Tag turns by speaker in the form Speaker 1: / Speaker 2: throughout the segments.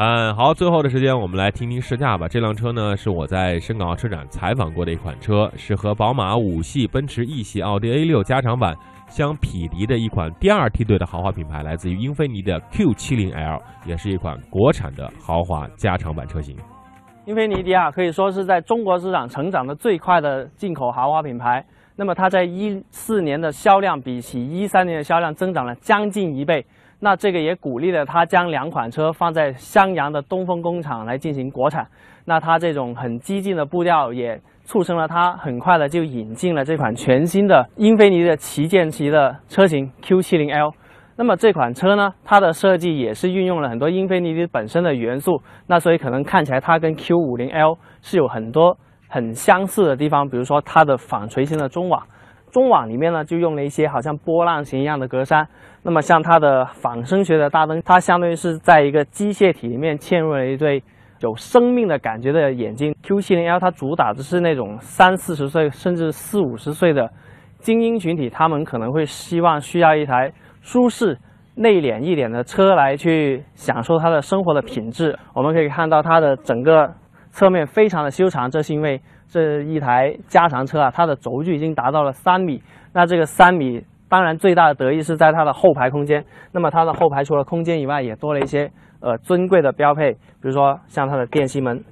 Speaker 1: 嗯，好，最后的时间我们来听听试驾吧。这辆车呢是我在深港澳车展采访过的一款车，是和宝马五系、奔驰 E 系、奥迪 A 六加长版相匹敌的一款第二梯队的豪华品牌，来自于英菲尼的 Q70L，也是一款国产的豪华加长版车型。
Speaker 2: 英菲尼迪啊，可以说是在中国市场成长的最快的进口豪华品牌。那么它在一四年的销量比起一三年的销量增长了将近一倍。那这个也鼓励了它将两款车放在襄阳的东风工厂来进行国产。那它这种很激进的步调也促成了它很快的就引进了这款全新的英菲尼的旗舰级的车型 Q70L。那么这款车呢，它的设计也是运用了很多英菲尼迪本身的元素。那所以可能看起来它跟 Q50L 是有很多很相似的地方，比如说它的纺锤形的中网。中网里面呢，就用了一些好像波浪形一样的格栅。那么像它的仿生学的大灯，它相当于是在一个机械体里面嵌入了一对有生命的感觉的眼睛。Q70L 它主打的是那种三四十岁甚至四五十岁的精英群体，他们可能会希望需要一台舒适、内敛一点的车来去享受它的生活的品质。我们可以看到它的整个侧面非常的修长，这是因为。这一台加长车啊，它的轴距已经达到了三米。那这个三米，当然最大的得益是在它的后排空间。那么它的后排除了空间以外，也多了一些呃尊贵的标配，比如说像它的电吸门，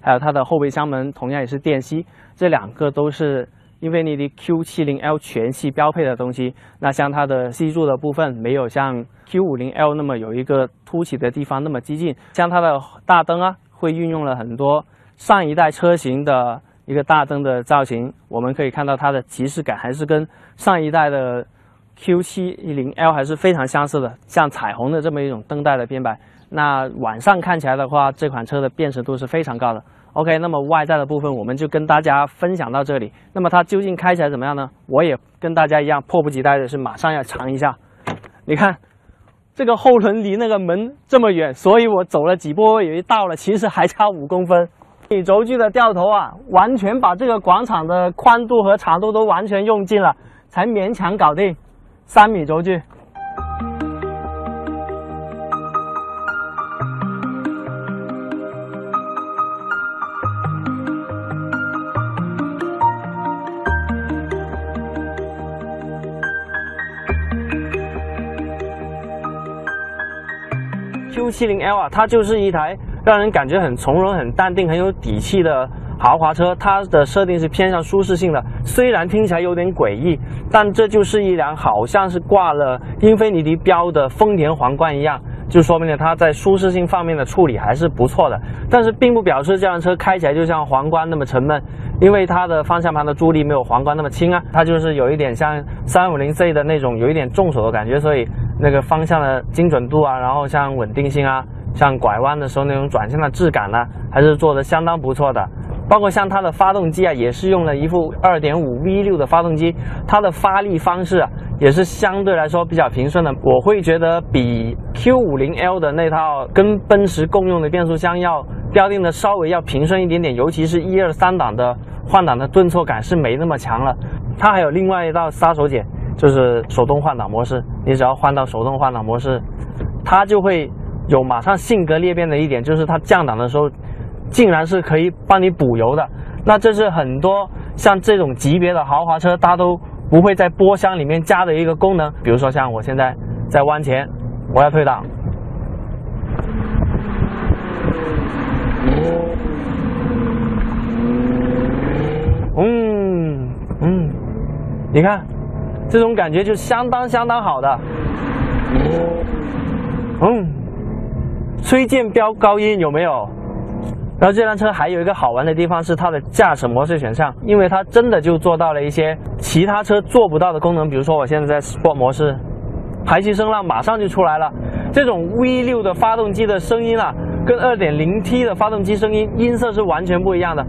Speaker 2: 还有它的后备箱门同样也是电吸。这两个都是英菲尼迪 Q70L 全系标配的东西。那像它的 C 柱的部分，没有像 Q50L 那么有一个凸起的地方那么激进。像它的大灯啊，会运用了很多。上一代车型的一个大灯的造型，我们可以看到它的即视感还是跟上一代的 Q70L 还是非常相似的，像彩虹的这么一种灯带的编排。那晚上看起来的话，这款车的辨识度是非常高的。OK，那么外在的部分我们就跟大家分享到这里。那么它究竟开起来怎么样呢？我也跟大家一样，迫不及待的是马上要尝一下。你看，这个后轮离那个门这么远，所以我走了几步，以为到了，其实还差五公分。米轴距的掉头啊，完全把这个广场的宽度和长度都完全用尽了，才勉强搞定三米轴距。Q70L 啊，它就是一台。让人感觉很从容、很淡定、很有底气的豪华车，它的设定是偏向舒适性的。虽然听起来有点诡异，但这就是一辆好像是挂了英菲尼迪标的丰田皇冠一样，就说明了它在舒适性方面的处理还是不错的。但是并不表示这辆车开起来就像皇冠那么沉闷，因为它的方向盘的助力没有皇冠那么轻啊，它就是有一点像 350Z 的那种有一点重手的感觉，所以那个方向的精准度啊，然后像稳定性啊。像拐弯的时候那种转向的质感呢，还是做的相当不错的。包括像它的发动机啊，也是用了一副2.5 V6 的发动机，它的发力方式啊，也是相对来说比较平顺的。我会觉得比 Q50L 的那套跟奔驰共用的变速箱要标定的稍微要平顺一点点，尤其是一二三档的换挡的顿挫感是没那么强了。它还有另外一道杀手锏，就是手动换挡模式。你只要换到手动换挡模式，它就会。有马上性格裂变的一点，就是它降档的时候，竟然是可以帮你补油的。那这是很多像这种级别的豪华车，它都不会在波箱里面加的一个功能。比如说像我现在在弯前，我要退档，嗯嗯，你看，这种感觉就相当相当好的，嗯。推荐飙高音有没有？然后这辆车还有一个好玩的地方是它的驾驶模式选项，因为它真的就做到了一些其他车做不到的功能。比如说我现在在 Sport 模式，排气声浪马上就出来了。这种 V6 的发动机的声音啊，跟 2.0T 的发动机声音音色是完全不一样的。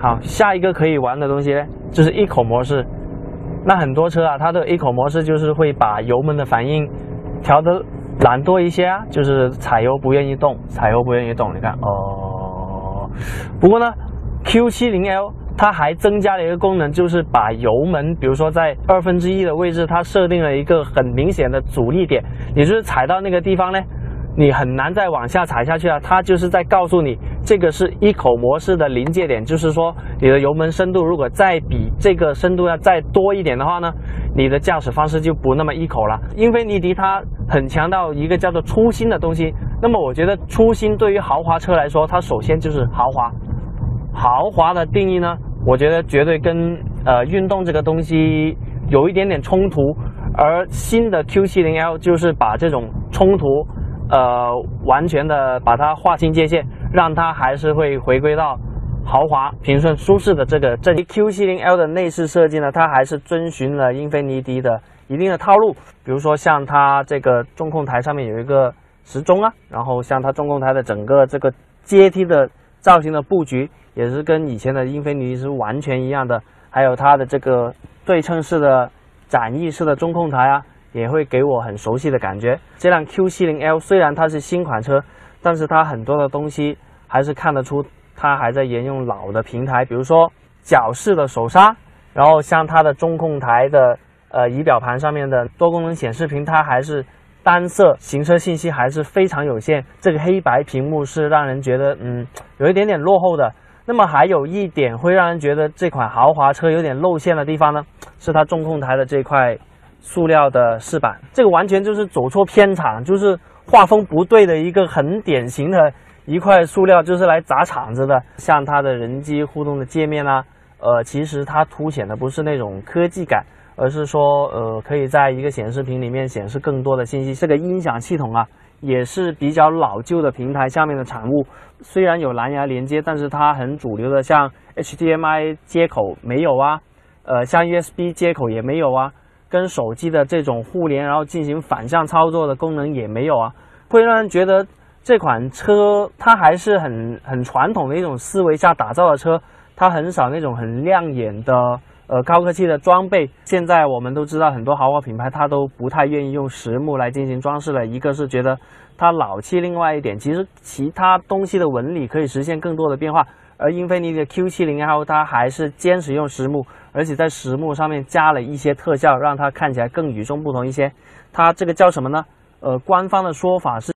Speaker 2: 好，下一个可以玩的东西呢，就是 Eco 模式。那很多车啊，它的 Eco 模式就是会把油门的反应调的懒惰一些啊，就是踩油不愿意动，踩油不愿意动。你看，哦，不过呢，Q70L 它还增加了一个功能，就是把油门，比如说在二分之一的位置，它设定了一个很明显的阻力点，也就是踩到那个地方呢，你很难再往下踩下去了。它就是在告诉你，这个是一口模式的临界点，就是说你的油门深度如果再比这个深度要再多一点的话呢，你的驾驶方式就不那么一口了。英菲尼迪它很强调一个叫做初心的东西，那么我觉得初心对于豪华车来说，它首先就是豪华。豪华的定义呢？我觉得绝对跟呃运动这个东西有一点点冲突，而新的 Q70L 就是把这种冲突，呃完全的把它划清界限，让它还是会回归到豪华、平顺、舒适的这个阵。Q70L 的内饰设计呢，它还是遵循了英菲尼迪的一定的套路，比如说像它这个中控台上面有一个时钟啊，然后像它中控台的整个这个阶梯的造型的布局。也是跟以前的英菲尼迪是完全一样的，还有它的这个对称式的展翼式的中控台啊，也会给我很熟悉的感觉。这辆 Q70L 虽然它是新款车，但是它很多的东西还是看得出它还在沿用老的平台，比如说脚式的手刹，然后像它的中控台的呃仪表盘上面的多功能显示屏，它还是单色，行车信息还是非常有限。这个黑白屏幕是让人觉得嗯有一点点落后的。那么还有一点会让人觉得这款豪华车有点露馅的地方呢，是它中控台的这块塑料的饰板，这个完全就是走错片场，就是画风不对的一个很典型的一块塑料，就是来砸场子的。像它的人机互动的界面啊，呃，其实它凸显的不是那种科技感，而是说呃，可以在一个显示屏里面显示更多的信息。这个音响系统啊。也是比较老旧的平台下面的产物，虽然有蓝牙连接，但是它很主流的像 HDMI 接口没有啊，呃，像 USB 接口也没有啊，跟手机的这种互联然后进行反向操作的功能也没有啊，会让人觉得这款车它还是很很传统的一种思维下打造的车，它很少那种很亮眼的。呃，高科技的装备，现在我们都知道，很多豪华品牌它都不太愿意用实木来进行装饰了。一个是觉得它老气，另外一点，其实其他东西的纹理可以实现更多的变化。而英菲尼迪的 Q70L 它还是坚持用实木，而且在实木上面加了一些特效，让它看起来更与众不同一些。它这个叫什么呢？呃，官方的说法是。